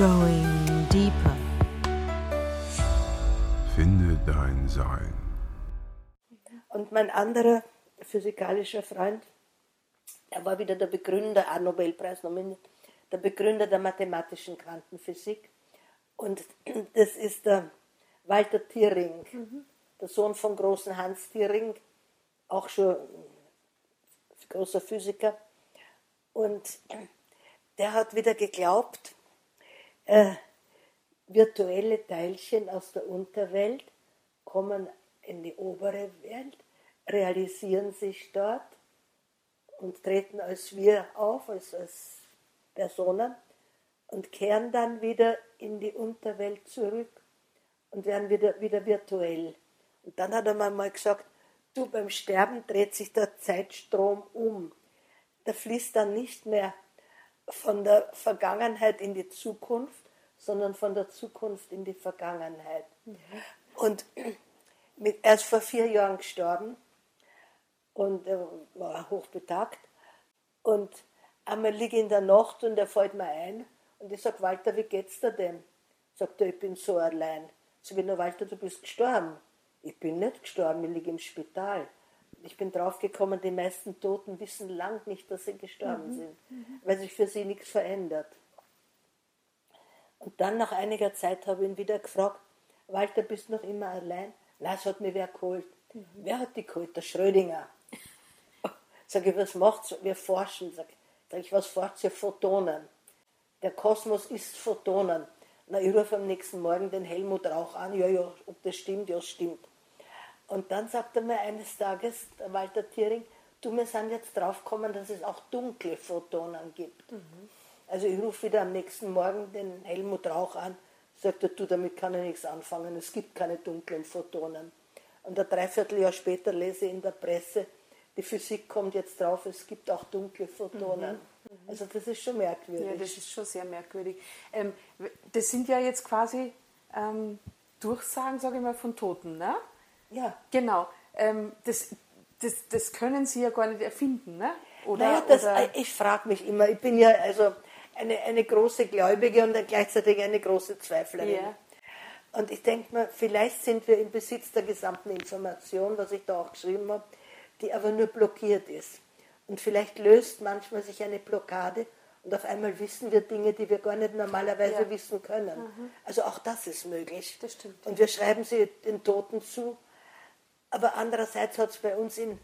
Going deeper. Finde dein Sein. Und mein anderer physikalischer Freund, er war wieder der Begründer, auch Nobelpreis nominiert, der Begründer der mathematischen Quantenphysik. Und das ist der Walter Thierring, der Sohn vom großen Hans Thierring, auch schon großer Physiker. Und der hat wieder geglaubt, äh, virtuelle Teilchen aus der Unterwelt kommen in die obere Welt, realisieren sich dort und treten als wir auf, als, als Personen und kehren dann wieder in die Unterwelt zurück und werden wieder, wieder virtuell. Und dann hat er mir mal gesagt, du beim Sterben dreht sich der Zeitstrom um. Der fließt dann nicht mehr von der Vergangenheit in die Zukunft, sondern von der Zukunft in die Vergangenheit. Und mit, er ist vor vier Jahren gestorben und er war hochbetagt. Und einmal liege ich in der Nacht und er fällt mir ein und ich sage, Walter, wie geht's dir denn? Sagt er, ich bin so allein. Sag ich, na Walter, du bist gestorben. Ich bin nicht gestorben, ich liege im Spital. Ich bin draufgekommen, die meisten Toten wissen lang nicht, dass sie gestorben sind, weil sich für sie nichts verändert. Und dann nach einiger Zeit habe ich ihn wieder gefragt, Walter, bist du noch immer allein? Nein, es hat mir wer geholt. Wer hat die geholt? Der Schrödinger. Sag ich, was macht's? Wir forschen. Sag, sag ich, was forscht ihr? Photonen. Der Kosmos ist Photonen. Na, ich rufe am nächsten Morgen den Helmut Rauch an. Ja, ja, ob das stimmt, ja, stimmt. Und dann sagt er mir eines Tages, der Walter Thiering, du, wir sind jetzt draufgekommen, dass es auch dunkle Photonen gibt. Also ich rufe wieder am nächsten Morgen den Helmut Rauch an, sagt er, du, damit kann ich nichts anfangen, es gibt keine dunklen Photonen. Und ein Dreivierteljahr später lese ich in der Presse, die Physik kommt jetzt drauf, es gibt auch dunkle Photonen. Also das ist schon merkwürdig. Ja, das ist schon sehr merkwürdig. Ähm, das sind ja jetzt quasi ähm, Durchsagen, sage ich mal, von Toten, ne? ja. Genau. Ähm, das, das, das können Sie ja gar nicht erfinden, ne? Oder, naja, das, oder ich frage mich immer, ich bin ja also eine, eine große Gläubige und gleichzeitig eine große Zweiflerin. Ja. Und ich denke mir, vielleicht sind wir im Besitz der gesamten Information, was ich da auch geschrieben habe, die aber nur blockiert ist. Und vielleicht löst manchmal sich eine Blockade und auf einmal wissen wir Dinge, die wir gar nicht normalerweise Ja. wissen können. Also auch das ist möglich. Das stimmt. Und wir schreiben sie den Toten zu. Aber andererseits hat es bei uns in,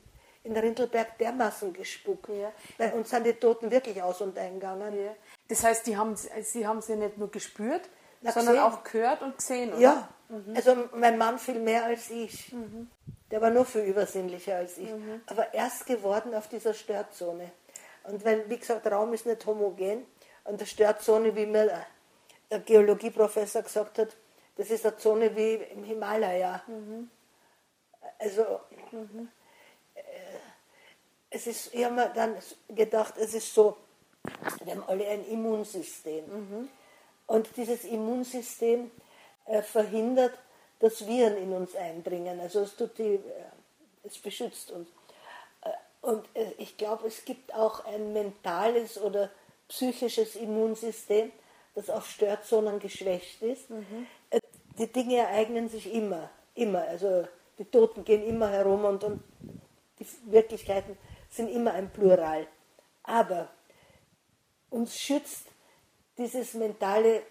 in Rindelberg dermaßen gespuckt. Ja. Bei uns sind die Toten wirklich aus und eingegangen. Ja. Das heißt, die haben, Sie haben sie nicht nur gespürt, Na, sondern gesehen. auch gehört und gesehen, oder? Ja, also mein Mann viel mehr als ich. Der war nur viel übersinnlicher als ich. Aber erst geworden auf dieser Störzone. Und weil, wie gesagt, Raum ist nicht homogen. Und der Störzone, wie mir der Geologieprofessor gesagt hat, das ist eine Zone wie im Himalaya. Also, äh, es ist, ich habe mir dann gedacht, es ist so, wir haben alle ein Immunsystem. Und dieses Immunsystem äh, verhindert, dass Viren in uns eindringen. Also es, tut die, äh, es beschützt uns. Äh, und äh, ich glaube, es gibt auch ein mentales oder psychisches Immunsystem, das auf Störzonen geschwächt ist. Äh, Die Dinge ereignen sich immer, immer. Also die Toten gehen immer herum und, und die Wirklichkeiten sind immer ein Plural. Aber uns schützt dieses mentale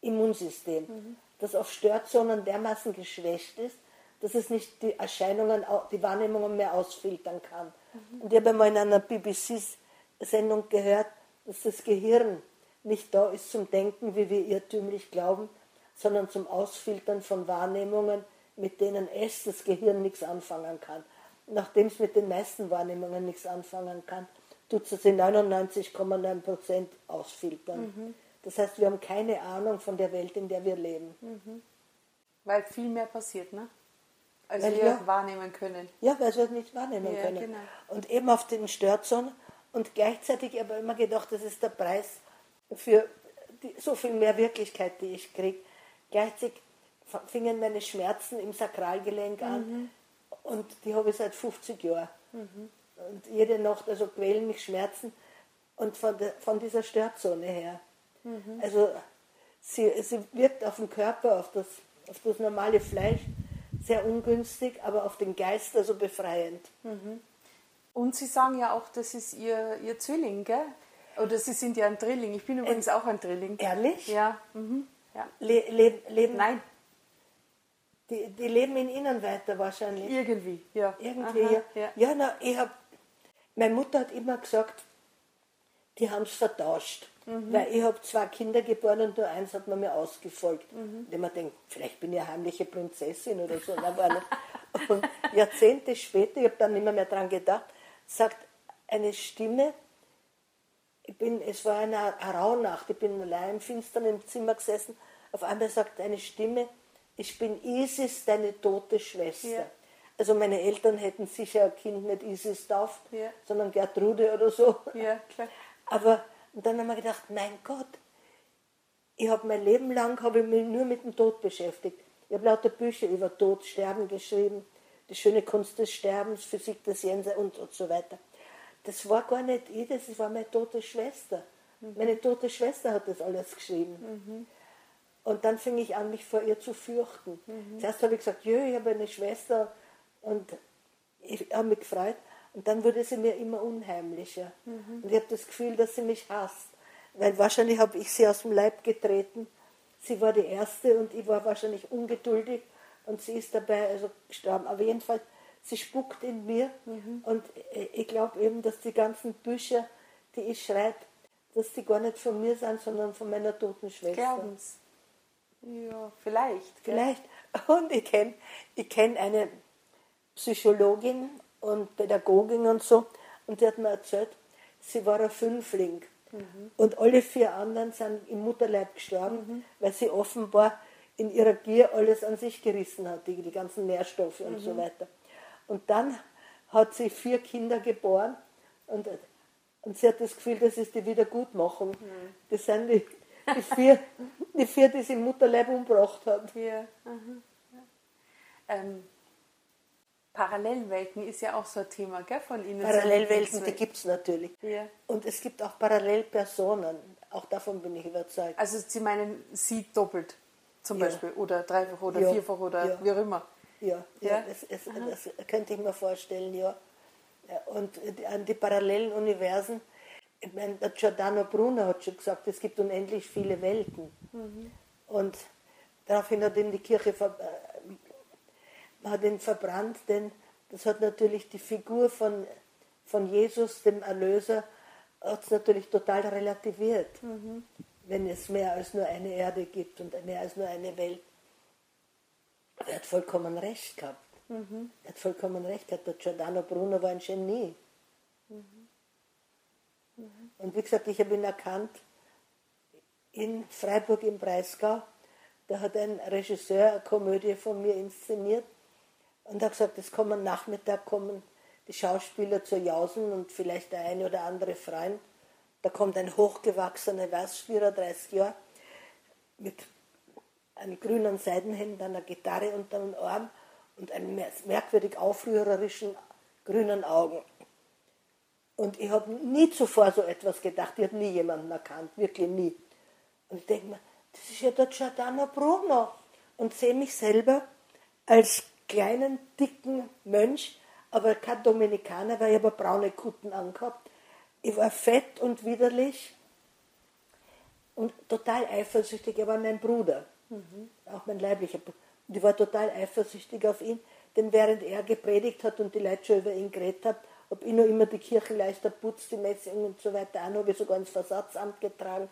Immunsystem, das auf Störzonen dermaßen geschwächt ist, dass es nicht die Erscheinungen, die Wahrnehmungen mehr ausfiltern kann. Und ich habe einmal in einer BBC-Sendung gehört, dass das Gehirn nicht da ist zum Denken, wie wir irrtümlich glauben, sondern zum Ausfiltern von Wahrnehmungen, mit denen es, das Gehirn, nichts anfangen kann. Nachdem es mit den meisten Wahrnehmungen nichts anfangen kann, tut es in 99,9 Prozent ausfiltern. Das heißt, wir haben keine Ahnung von der Welt, in der wir leben. Weil viel mehr passiert, ne? Als Weil wir ja- wahrnehmen können. Ja, weil wir es nicht wahrnehmen Ja, können. genau. Und eben auf den Störzonen. Und gleichzeitig aber immer gedacht, das ist der Preis für die, so viel mehr Wirklichkeit, die ich kriege. Gleichzeitig fingen meine Schmerzen im Sakralgelenk an und die habe ich seit 50 Jahren. Und jede Nacht, also quälen mich Schmerzen und von, der, von dieser Störzone her. Also sie, sie wirkt auf den Körper, auf das, auf das normale Fleisch sehr ungünstig, aber auf den Geist also befreiend. Und Sie sagen ja auch, das ist Ihr, Ihr Zwilling, gell? Oder Sie sind ja ein Drilling. Ich bin übrigens auch ein Drilling. Ehrlich? Ja. Mhm. ja. Le le leben, Nein, Die, die leben in Ihnen weiter wahrscheinlich. irgendwie, ja. Irgendwie, Aha, ja. ja. Ja, na, ich hab, meine Mutter hat immer gesagt, die haben es vertauscht. Mhm. Weil ich habe zwei Kinder geboren und nur eins hat man mir ausgefolgt. Mhm. Und mir denkt, vielleicht bin ich eine heimliche Prinzessin oder so. Na, war nicht. Und Jahrzehnte später, ich habe dann nicht mehr, dran gedacht, sagt eine Stimme, ich bin, es war eine, eine Rauhnacht, ich bin allein im Finstern im Zimmer gesessen, auf einmal sagt eine Stimme, ich bin Isis, deine tote Schwester. Ja. Also meine Eltern hätten sicher ein Kind nicht Isis tauft, Ja. sondern Gertrude oder so. Ja, klar. Aber dann haben wir gedacht, mein Gott, ich habe mein Leben lang habe ich mich nur mit dem Tod beschäftigt. Ich habe lauter Bücher über Tod, Sterben geschrieben, die schöne Kunst des Sterbens, Physik des Jenseits und, und so weiter. Das war gar nicht ich, das war meine tote Schwester. Meine tote Schwester hat das alles geschrieben. Und dann fing ich an, mich vor ihr zu fürchten. Zuerst habe ich gesagt, jö, ich habe eine Schwester und ich habe mich gefreut. Und dann wurde sie mir immer unheimlicher. Und ich habe das Gefühl, dass sie mich hasst. Weil wahrscheinlich habe ich sie aus dem Leib getreten. Sie war die Erste und ich war wahrscheinlich ungeduldig und sie ist dabei also gestorben. Aber jedenfalls, sie spuckt in mir und äh, ich glaube eben, dass die ganzen Bücher, die ich schreibe, dass die gar nicht von mir sind, sondern von meiner toten Schwester. Glauben Sie? Ja, vielleicht. Vielleicht. Und ich kenne ich kenn eine Psychologin und Pädagogin und so, und die hat mir erzählt, sie war ein Fünfling. Und alle vier anderen sind im Mutterleib gestorben, weil sie offenbar in ihrer Gier alles an sich gerissen hat, die, die ganzen Nährstoffe und so weiter. Und dann hat sie vier Kinder geboren und, und sie hat das Gefühl, das ist die Wiedergutmachung. Das sind die, die, vier, die vier, die sie im Mutterleib umgebracht hat. Ja. ja. Ähm, Parallelwelten ist ja auch so ein Thema gell, von Ihnen. Parallelwelten, die gibt es natürlich. Ja. Und es gibt auch Parallelpersonen. Auch davon bin ich überzeugt. Also Sie meinen Sie doppelt zum Ja. Beispiel oder dreifach oder Ja. vierfach oder wie auch immer. Ja, ja. Das, es, das könnte ich mir vorstellen, ja. Und an die parallelen Universen, ich meine, der Giordano Bruno hat schon gesagt, es gibt unendlich viele Welten. Und daraufhin hat ihn die Kirche ver, äh, hat ihn verbrannt, denn das hat natürlich die Figur von, von Jesus, dem Erlöser, hat es natürlich total relativiert, wenn es mehr als nur eine Erde gibt und mehr als nur eine Welt. Er hat vollkommen recht gehabt. Er hat vollkommen recht gehabt. Der Giordano Bruno war ein Genie. Und wie gesagt, ich habe ihn erkannt in Freiburg im Breisgau. Da hat ein Regisseur eine Komödie von mir inszeniert und hat gesagt, es kommen Nachmittag kommen die Schauspieler zu Jausen und vielleicht der eine oder andere Freund. Da kommt ein hochgewachsener, weiß 34 Jahre, mit einem grünen Seidenhemd, einer Gitarre unter dem Arm und einem mer- merkwürdig aufrührerischen grünen Augen. Und ich habe nie zuvor so etwas gedacht, ich habe nie jemanden erkannt, wirklich nie. Und ich denke mir, das ist ja der Giordano Bruno. Und sehe mich selber als kleinen, dicken Mönch, aber kein Dominikaner, weil ich habe braune Kutten angehabt. Ich war fett und widerlich und total eifersüchtig. Er war mein Bruder, auch mein leiblicher Bruder. Und ich war total eifersüchtig auf ihn, denn während er gepredigt hat und die Leute schon über ihn geredet haben, habe ich noch immer die Kirchenleister putzt, die Messung und so weiter an, habe ich sogar ins Versatzamt getragen.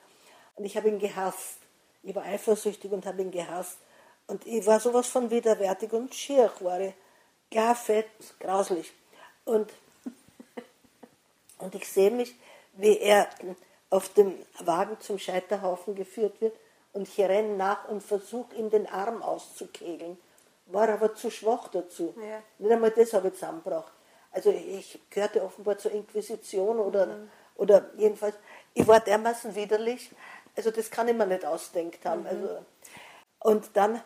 Und ich habe ihn gehasst. Ich war eifersüchtig und habe ihn gehasst. Und ich war sowas von widerwärtig und schier war ich. Klar, fett, grauslich. Und und ich sehe mich, wie er auf dem Wagen zum Scheiterhaufen geführt wird und ich renne nach und versuche, ihm den Arm auszukegeln. War aber zu schwach dazu. Ja. Nicht einmal das habe ich zusammengebracht. Also ich gehörte offenbar zur Inquisition oder, oder jedenfalls, ich war dermaßen widerlich, also das kann ich mir nicht ausdenkt haben. Also, und dann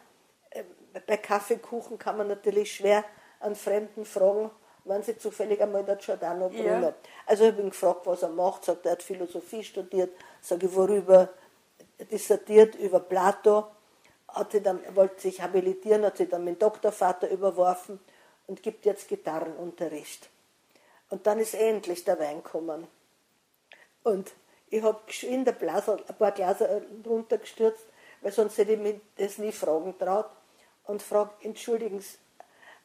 äh, bei Kaffeekuchen kann man natürlich schwer an Fremden fragen, wann sie zufällig einmal der Giordano Bruno. Ja. Also ich habe ihn gefragt, was er macht, sagt, er hat Philosophie studiert, sage ich, worüber, dissertiert über Plato, hat dann, wollte sich habilitieren, hat sich dann mit dem Doktorvater überworfen und gibt jetzt Gitarrenunterricht. Und dann ist endlich der Wein gekommen. Und ich habe geschwind ein, ein paar Gläser runtergestürzt, weil sonst hätte ich mich das nie fragen traut. Und frage, entschuldigen Sie,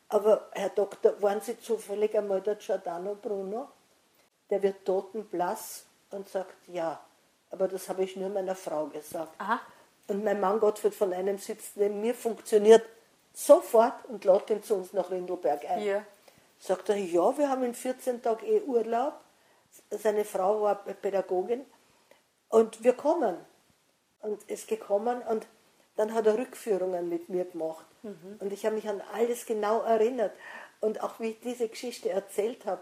aber Herr Doktor, waren Sie zufällig einmal der Giordano Bruno? Der wird totenblass und sagt, ja. Aber das habe ich nur meiner Frau gesagt. Aha. Und mein Mann Gottfried von einem sitzt neben mir, funktioniert sofort und lädt ihn zu uns nach Rindelberg ein. Ja. Sagt er, ja, wir haben in 14 Tagen eh Urlaub. Seine Frau war Pädagogin und wir kommen. Und ist gekommen und dann hat er Rückführungen mit mir gemacht. Mhm. Und ich habe mich an alles genau erinnert. Und auch wie ich diese Geschichte erzählt habe,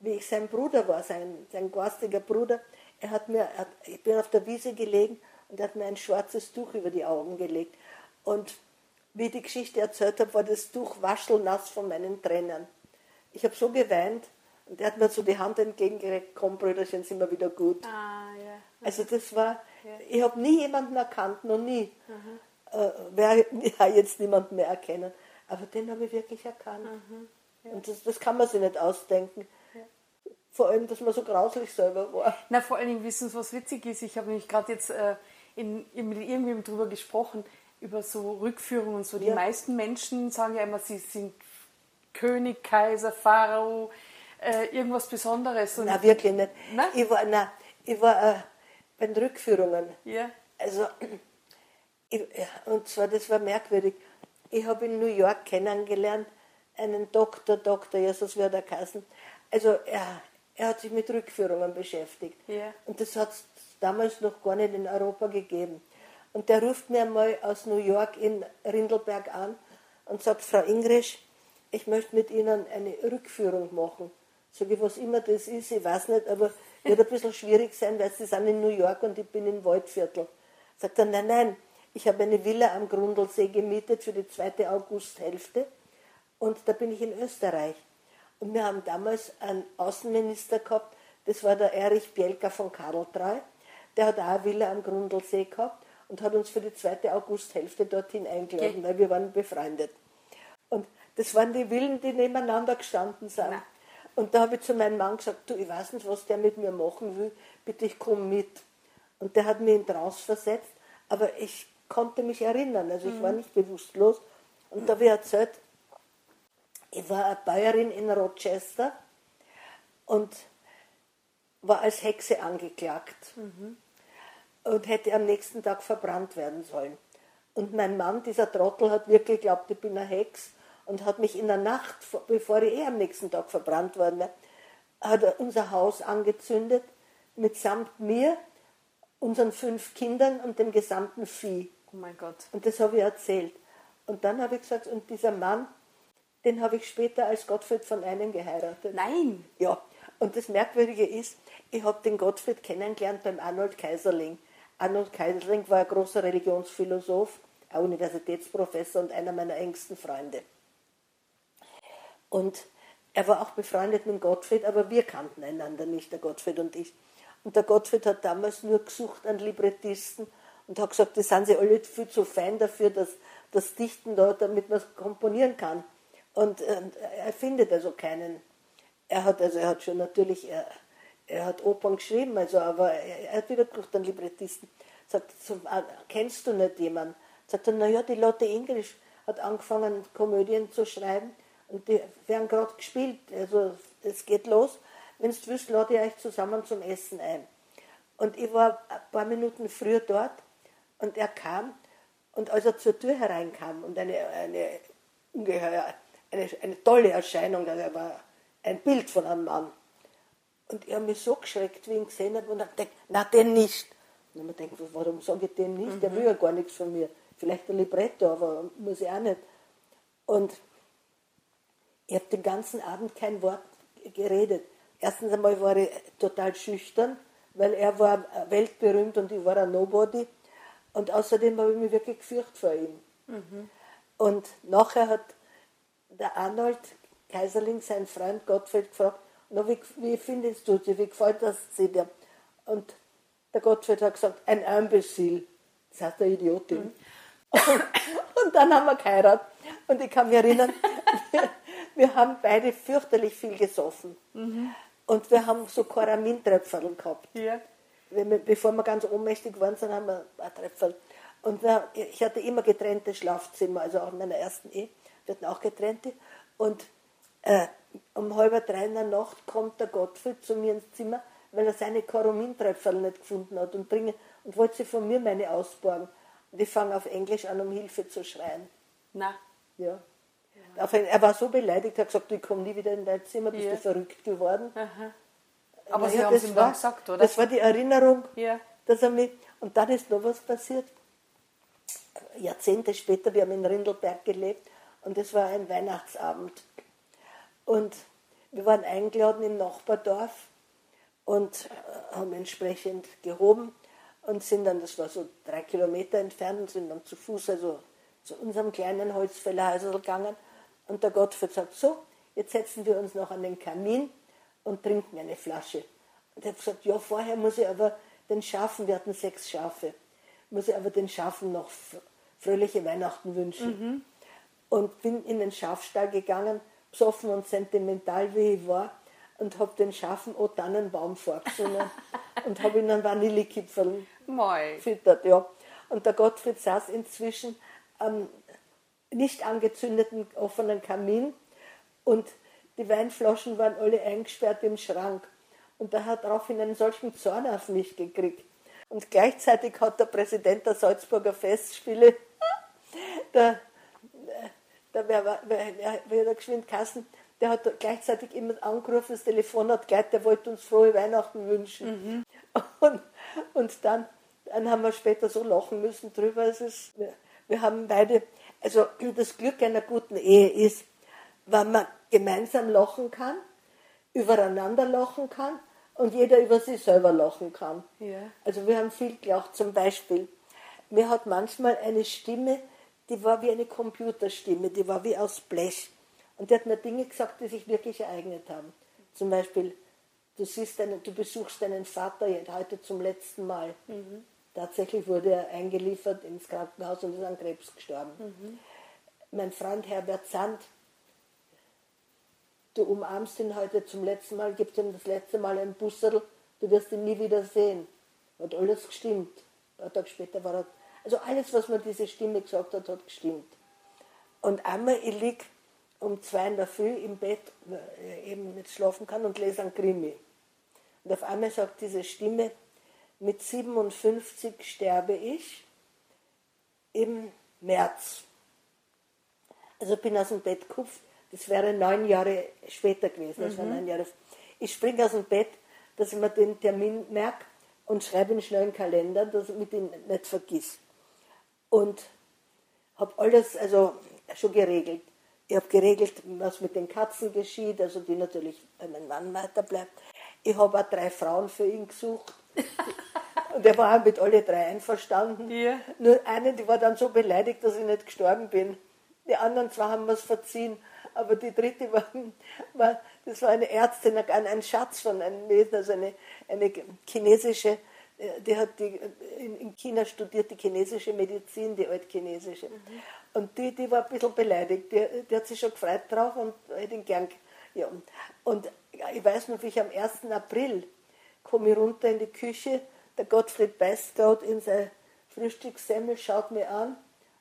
wie ich sein Bruder war, sein, sein garstiger Bruder, er hat mir, er, ich bin auf der Wiese gelegen und er hat mir ein schwarzes Tuch über die Augen gelegt. Und wie ich die Geschichte erzählt habe, war das Tuch waschelnass von meinen Tränen. Ich habe so geweint und er hat mir so die Hand entgegengereckt, komm Brüderchen, sind wir wieder gut. Ah, ja. Also das war, ja. ich habe nie jemanden erkannt, noch nie. Mhm äh, werde ja, jetzt niemand mehr erkennen. Aber den habe ich wirklich erkannt. Mhm, ja. Und das, das, kann man sich nicht ausdenken. Vor allem, dass man so grauslich selber war. Na, vor allen Dingen wissen Sie, was witzig ist. Ich habe nämlich gerade jetzt äh, in, in, mit irgendjemandem drüber gesprochen, über so Rückführungen und so. Die meisten Menschen sagen ja immer, sie sind König, Kaiser, Pharao, äh, irgendwas Besonderes. Und na, wirklich nicht. Na? Ich war, na, ich war äh, bei den Rückführungen. Ja. Also ich, und zwar, das war merkwürdig. Ich habe in New York kennengelernt einen Doktor, Doktor, Jesus wird er geheißen. Also er, er hat sich mit Rückführungen beschäftigt. Yeah. Und das hat es damals noch gar nicht in Europa gegeben. Und der ruft mir mal aus New York in Rindelberg an und sagt, Frau Ingrisch, ich möchte mit Ihnen eine Rückführung machen. Sag ich, was immer das ist, ich weiß nicht, aber wird ein bisschen schwierig sein, weil Sie sind in New York und ich bin im Waldviertel. Sagt er, nein, nein, ich habe eine Villa am Grundlsee gemietet für die zweite Augusthälfte und da bin ich in Österreich. Und wir haben damals einen Außenminister gehabt, das war der Erich Bielka von Karltreu. Der hat auch eine Villa am Grundlsee gehabt und hat uns für die zweite Augusthälfte dorthin eingeladen, okay. weil wir waren befreundet. Und das waren die Villen, die nebeneinander gestanden sind. Nein. Und da habe ich zu meinem Mann gesagt, du, ich weiß nicht, was der mit mir machen will, bitte ich komme mit. Und der hat mich in Trance versetzt, aber ich konnte mich erinnern. Also ich mhm. war nicht bewusstlos. Und da habe ich erzählt, ich war eine Bäuerin in Rochester und war als Hexe angeklagt mhm. Und hätte am nächsten Tag verbrannt werden sollen. Und mein Mann, dieser Trottel, hat wirklich geglaubt, ich bin eine Hex und hat mich in der Nacht, bevor ich eh am nächsten Tag verbrannt worden wäre, hat er unser Haus angezündet, mitsamt mir, unseren fünf Kindern und dem gesamten Vieh. Oh mein Gott. Und das habe ich erzählt. Und dann habe ich gesagt, und dieser Mann, den habe ich später als Gottfried von einem geheiratet. Nein! Ja. Und das Merkwürdige ist, ich habe den Gottfried kennengelernt beim Arnold Kaiserling. Arnold Kaiserling war ein großer Religionsphilosoph, ein Universitätsprofessor und einer meiner engsten Freunde. Und er war auch befreundet mit Gottfried, aber wir kannten einander nicht, der Gottfried und ich. Und der Gottfried hat damals nur gesucht an Librettisten und hat gesagt, die sind sie alle viel zu fein dafür, dass das Dichten da, damit man es komponieren kann. Und, und, er findet also keinen. Er hat also er hat schon natürlich, er, er hat Opern geschrieben, also aber er, hat wieder gesucht einen Librettisten. Sagt, ah, kennst du nicht jemanden? Sagt er, naja, die Lotte Englisch hat angefangen, Komödien zu schreiben und die werden gerade gespielt. Also es geht los. Wenn du willst, lade ich euch zusammen zum Essen ein. Und ich war ein paar Minuten früher dort und er kam und als er zur Tür hereinkam und eine, eine ungeheuer, eine, eine tolle Erscheinung, also er war ein Bild von einem Mann. Und er hat mich so geschreckt, wie ich ihn gesehen habe, und hat gedacht, na, den nicht. Und man denkt, warum sage ich den nicht? Mhm. Der will ja gar nichts von mir. Vielleicht ein Libretto, aber muss ich auch nicht. Und ich habe den ganzen Abend kein Wort geredet. Erstens einmal war ich total schüchtern, weil er war weltberühmt und ich war ein Nobody. Und außerdem habe ich mich wirklich gefürchtet vor ihm. Mhm. Und nachher hat der Arnold Kaiserling, sein Freund Gottfried, gefragt, na, wie, wie findest du sie, wie gefällt das sie dir? Und Der Gottfried hat gesagt, ein Imbecil. Das heißt eine Idiotin. Und dann haben wir geheiratet. Und ich kann mich erinnern, wir, wir haben beide fürchterlich viel gesoffen. Und wir haben so Choramintröpferl gehabt. Ja. Wir, bevor wir ganz ohnmächtig waren, sind, haben wir ein Tröpferl. Und wir, ich hatte immer getrennte Schlafzimmer, also auch in meiner ersten Ehe. Wir hatten auch getrennte. Und äh, um halb drei in der Nacht kommt der Gottfried zu mir ins Zimmer, weil er seine Choramintröpferl nicht gefunden hat und, bringe, und wollte sie von mir meine ausborgen. Und ich fange auf Englisch an, um Hilfe zu schreien. Na, Ja. Ein- Er war so beleidigt, er hat gesagt, ich komme nie wieder in dein Zimmer, bist Ja. du verrückt geworden. aber Na Sie ja, haben es das ihm war- gesagt, oder? Das war die Erinnerung, Ja. dass er mich. Und dann ist noch was passiert. Jahrzehnte später, wir haben in Rindelberg gelebt und es war ein Weihnachtsabend. Und wir waren eingeladen im Nachbardorf und äh, haben entsprechend gehoben und sind dann, das war so drei Kilometer entfernt, und sind dann zu Fuß also zu unserem kleinen Holzfällerhäusl gegangen. Und der Gottfried sagt, so, jetzt setzen wir uns noch an den Kamin und trinken eine Flasche. Und er hat gesagt, ja, vorher muss ich aber den Schafen, wir hatten sechs Schafe, muss ich aber den Schafen noch fröhliche Weihnachten wünschen. Und bin in den Schafstall gegangen, besoffen und sentimental wie ich war, und habe den Schafen O Tannenbaum vorgesungen und habe ihnen Vanillekipferl Moi. gefüttert, ja. Und der Gottfried saß inzwischen am nicht angezündeten offenen Kamin und die Weinflaschen waren alle eingesperrt im Schrank. Und er hat daraufhin einen solchen Zorn auf mich gekriegt. Und gleichzeitig hat der Präsident der Salzburger Festspiele, der, wer, wer, wer der geschwind Kassen, der hat gleichzeitig immer angerufen, das Telefon hat gleich, der wollte uns frohe Weihnachten wünschen. Und, und dann, dann haben wir später so lachen müssen drüber. Es ist, wir, wir haben beide, also das Glück einer guten Ehe ist, wenn man gemeinsam lachen kann, übereinander lachen kann und jeder über sich selber lachen kann. Ja. Also wir haben viel gelacht. Zum Beispiel, mir hat manchmal eine Stimme, die war wie eine Computerstimme, die war wie aus Blech. Und die hat mir Dinge gesagt, die sich wirklich ereignet haben. Zum Beispiel, du, siehst deinen, du besuchst deinen Vater heute zum letzten Mal. Tatsächlich wurde er eingeliefert ins Krankenhaus und ist an Krebs gestorben. Mein Freund Herbert Sand, du umarmst ihn heute zum letzten Mal, gibst ihm das letzte Mal ein Busserl, du wirst ihn nie wieder sehen. Hat alles gestimmt. Ein paar Tage später war er. Also alles, was mir diese Stimme gesagt hat, hat gestimmt. Und einmal, ich lieg um zwei in der Früh im Bett, äh, eben nicht schlafen kann und lese einen Krimi. Und auf einmal sagt diese Stimme, mit 57 sterbe ich im März. Also bin aus dem Bett gekupft. Das wäre neun Jahre später gewesen. Das war neun Jahre. Ich springe aus dem Bett, dass ich mir den Termin merke und schreibe ihn schnell in den Kalender, dass ich mit ihn nicht vergiss. Und habe alles also schon geregelt. Ich habe geregelt, was mit den Katzen geschieht, also die natürlich bei meinem Mann weiterbleibt. Ich habe auch drei Frauen für ihn gesucht. Und er war auch mit alle drei einverstanden. Ja. Nur eine, die war dann so beleidigt, dass ich nicht gestorben bin. Die anderen zwei haben es verziehen. Aber die dritte war, war, das war eine Ärztin, ein, Schatz von einem Mädchen, also eine, eine chinesische, die hat die, in, in China studiert, die chinesische Medizin, die altchinesische. Und die, die war ein bisschen beleidigt, die, die hat sich schon gefreut drauf und hätte ihn gern. Ja. Und ich weiß noch, wie ich am 1. April komme ich runter in die Küche, der Gottfried beißt gerade in sein Frühstückssemmel, schaut mir an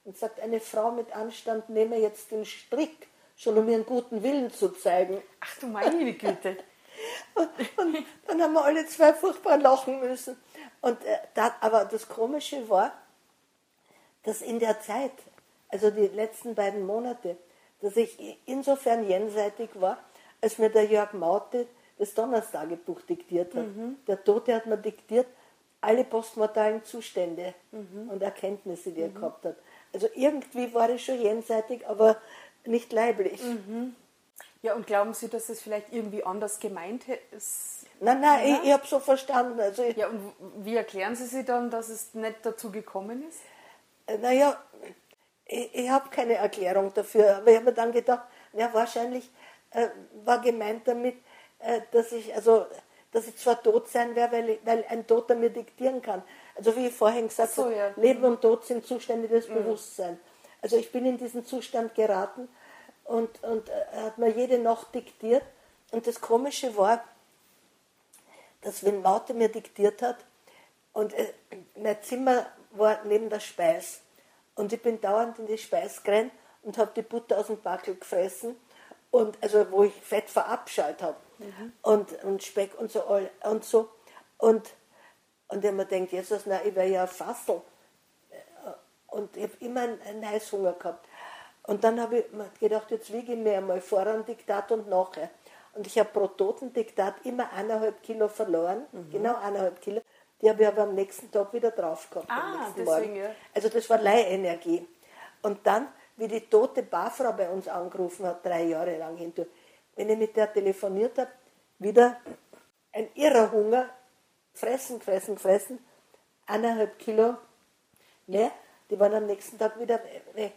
und sagt, eine Frau mit Anstand nehme jetzt den Strick, schon um ihren guten Willen zu zeigen. Ach du meine Güte. Und dann haben wir alle zwei furchtbar lachen müssen. Und, äh, da, aber das Komische war, dass in der Zeit, also die letzten beiden Monate, dass ich insofern jenseitig war, als mir der Jörg Maute das Donnerstagebuch diktiert hat. Der Tote hat mir diktiert alle postmortalen Zustände und Erkenntnisse, die er gehabt hat. Also irgendwie war ich schon jenseitig, aber nicht leiblich. Ja, und glauben Sie, dass es vielleicht irgendwie anders gemeint ist? Nein, nein, ich, ich habe so verstanden. Also Ja, und wie erklären Sie sich dann, dass es nicht dazu gekommen ist? Äh, Naja, ich, ich habe keine Erklärung dafür, aber ich habe mir dann gedacht, ja, wahrscheinlich äh, war gemeint damit, äh, dass ich, also dass ich zwar tot sein werde, weil, ich- weil ein Toter mir diktieren kann. Also wie ich vorhin gesagt So, habe, ja. Leben und Tod sind Zustände des Bewusstseins. Also ich bin in diesen Zustand geraten und, und äh, er hat mir jede Nacht diktiert. Und das Komische war, dass wenn Maute mir diktiert hat und äh, mein Zimmer war neben der Speis. Und ich bin dauernd in die Speis gerannt und habe die Butter aus dem Backel gefressen und also wo ich Fett verabscheut habe und, und Speck und so all- und so. Und und ich mir denkt Jesus na ich wäre ja ein Fassel. Und ich habe immer einen, einen Heißhunger gehabt. Und dann habe ich mir gedacht, jetzt wiege ich mir einmal vor Diktat und nachher. Und ich habe pro Totendiktat immer eineinhalb Kilo verloren, genau eineinhalb Kilo. Die habe ich aber am nächsten Tag wieder drauf gehabt. am Ah, nächsten deswegen, Morgen. ja. Also das war Leihenergie. Und dann, wie die tote Barfrau bei uns angerufen hat, drei Jahre lang hindurch, wenn ich mit der telefoniert habe, wieder ein irrer Hunger, fressen, fressen, fressen, eineinhalb Kilo mehr, die waren am nächsten Tag wieder weg.